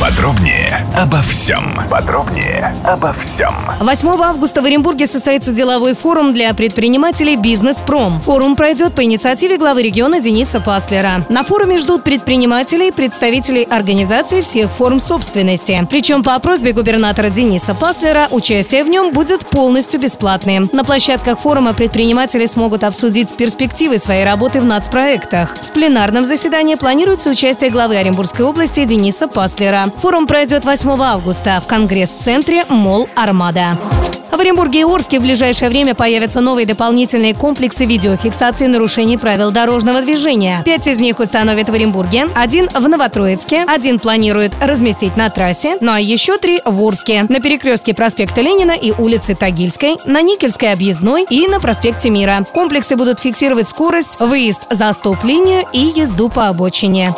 Подробнее обо всем. Подробнее обо всем. 8 августа в Оренбурге состоится деловой форум для предпринимателей «Бизнес-Пром». Форум пройдет по инициативе главы региона Дениса Паслера. На форуме ждут предпринимателей, представителей организаций всех форм собственности. Причем по просьбе губернатора Дениса Паслера участие в нем будет полностью бесплатным. На площадках форума предприниматели смогут обсудить перспективы своей работы в нацпроектах. В пленарном заседании планируется участие главы Оренбургской области Дениса Паслера. Форум пройдет 8 августа в Конгресс-центре «Мол Армада». В Оренбурге и Орске в ближайшее время появятся новые дополнительные комплексы видеофиксации нарушений правил дорожного движения. Пять из них установят в Оренбурге, один в Новотроицке, один планирует разместить на трассе, ну а еще три в Орске. На перекрестке проспекта Ленина и улицы Тагильской, на Никельской объездной и на проспекте Мира. Комплексы будут фиксировать скорость, выезд за стоп-линию и езду по обочине.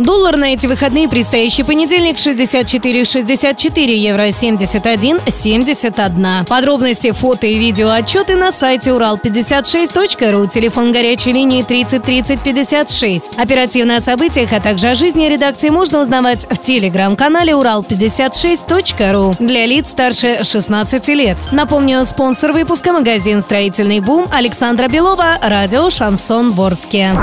Доллар на эти выходные предстоящий понедельник 64,64 евро 71 71. Подробности, фото и видео отчеты на сайте урал56.ру. Телефон горячей линии 30 30 56. Оперативно о событиях, а также о жизни редакции можно узнавать в телеграм-канале урал56.ру для лиц старше 16 лет. Напомню, спонсор выпуска магазин «Строительный бум» Александра Белова, радио «Шансон Ворске».